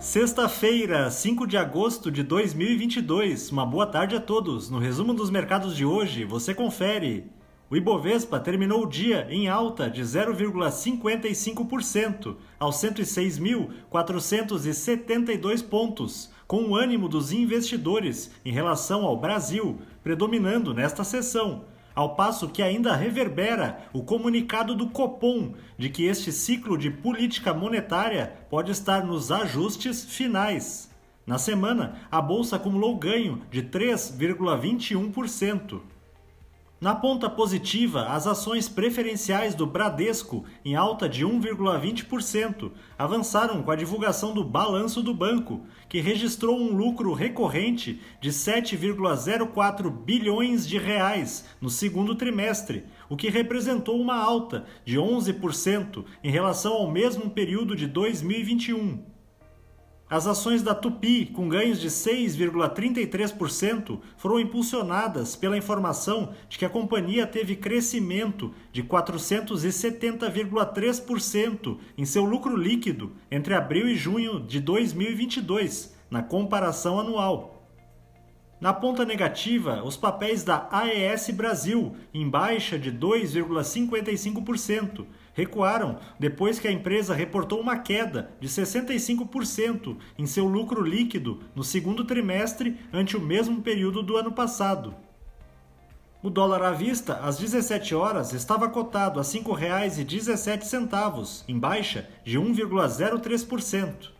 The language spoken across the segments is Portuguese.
Sexta-feira, 5 de agosto de 2022. Uma boa tarde a todos. No resumo dos mercados de hoje, você confere. O Ibovespa terminou o dia em alta de 0,55% aos 106.472 pontos, com o ânimo dos investidores em relação ao Brasil predominando nesta sessão ao passo que ainda reverbera o comunicado do Copom de que este ciclo de política monetária pode estar nos ajustes finais. Na semana, a bolsa acumulou ganho de 3,21%. Na ponta positiva, as ações preferenciais do Bradesco, em alta de 1,20%, avançaram com a divulgação do balanço do banco, que registrou um lucro recorrente de 7,04 bilhões de reais no segundo trimestre, o que representou uma alta de 11% em relação ao mesmo período de 2021. As ações da Tupi, com ganhos de 6,33%, foram impulsionadas pela informação de que a companhia teve crescimento de 470,3% em seu lucro líquido entre abril e junho de 2022, na comparação anual. Na ponta negativa, os papéis da AES Brasil, em baixa de 2,55%, recuaram depois que a empresa reportou uma queda de 65% em seu lucro líquido no segundo trimestre ante o mesmo período do ano passado. O dólar à vista, às 17 horas, estava cotado a R$ 5,17, em baixa de 1,03%.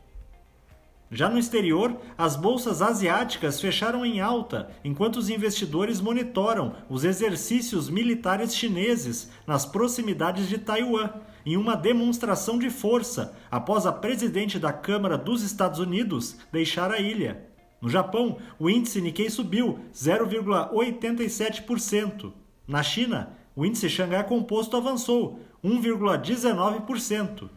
Já no exterior, as bolsas asiáticas fecharam em alta, enquanto os investidores monitoram os exercícios militares chineses nas proximidades de Taiwan, em uma demonstração de força após a presidente da Câmara dos Estados Unidos deixar a ilha. No Japão, o índice Nikkei subiu 0,87%. Na China, o índice Xangai Composto avançou 1,19%.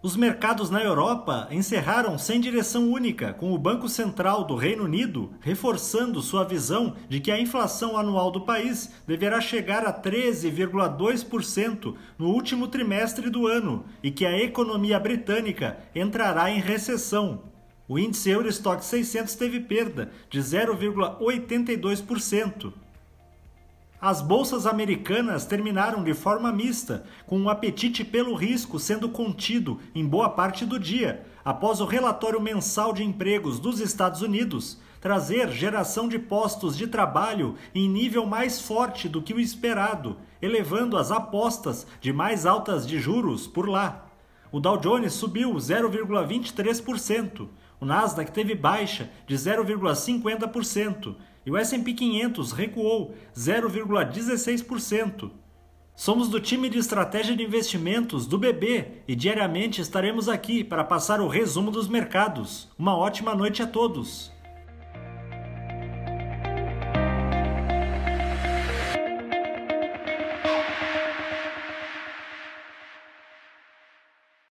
Os mercados na Europa encerraram sem direção única, com o Banco Central do Reino Unido reforçando sua visão de que a inflação anual do país deverá chegar a 13,2% no último trimestre do ano e que a economia britânica entrará em recessão. O índice Eurostock 600 teve perda de 0,82%. As bolsas americanas terminaram de forma mista, com o um apetite pelo risco sendo contido em boa parte do dia, após o relatório mensal de empregos dos Estados Unidos trazer geração de postos de trabalho em nível mais forte do que o esperado, elevando as apostas de mais altas de juros por lá. O Dow Jones subiu 0,23%, o Nasdaq teve baixa de 0,50% e o S&P 500 recuou 0,16%. Somos do time de estratégia de investimentos do BB e diariamente estaremos aqui para passar o resumo dos mercados. Uma ótima noite a todos.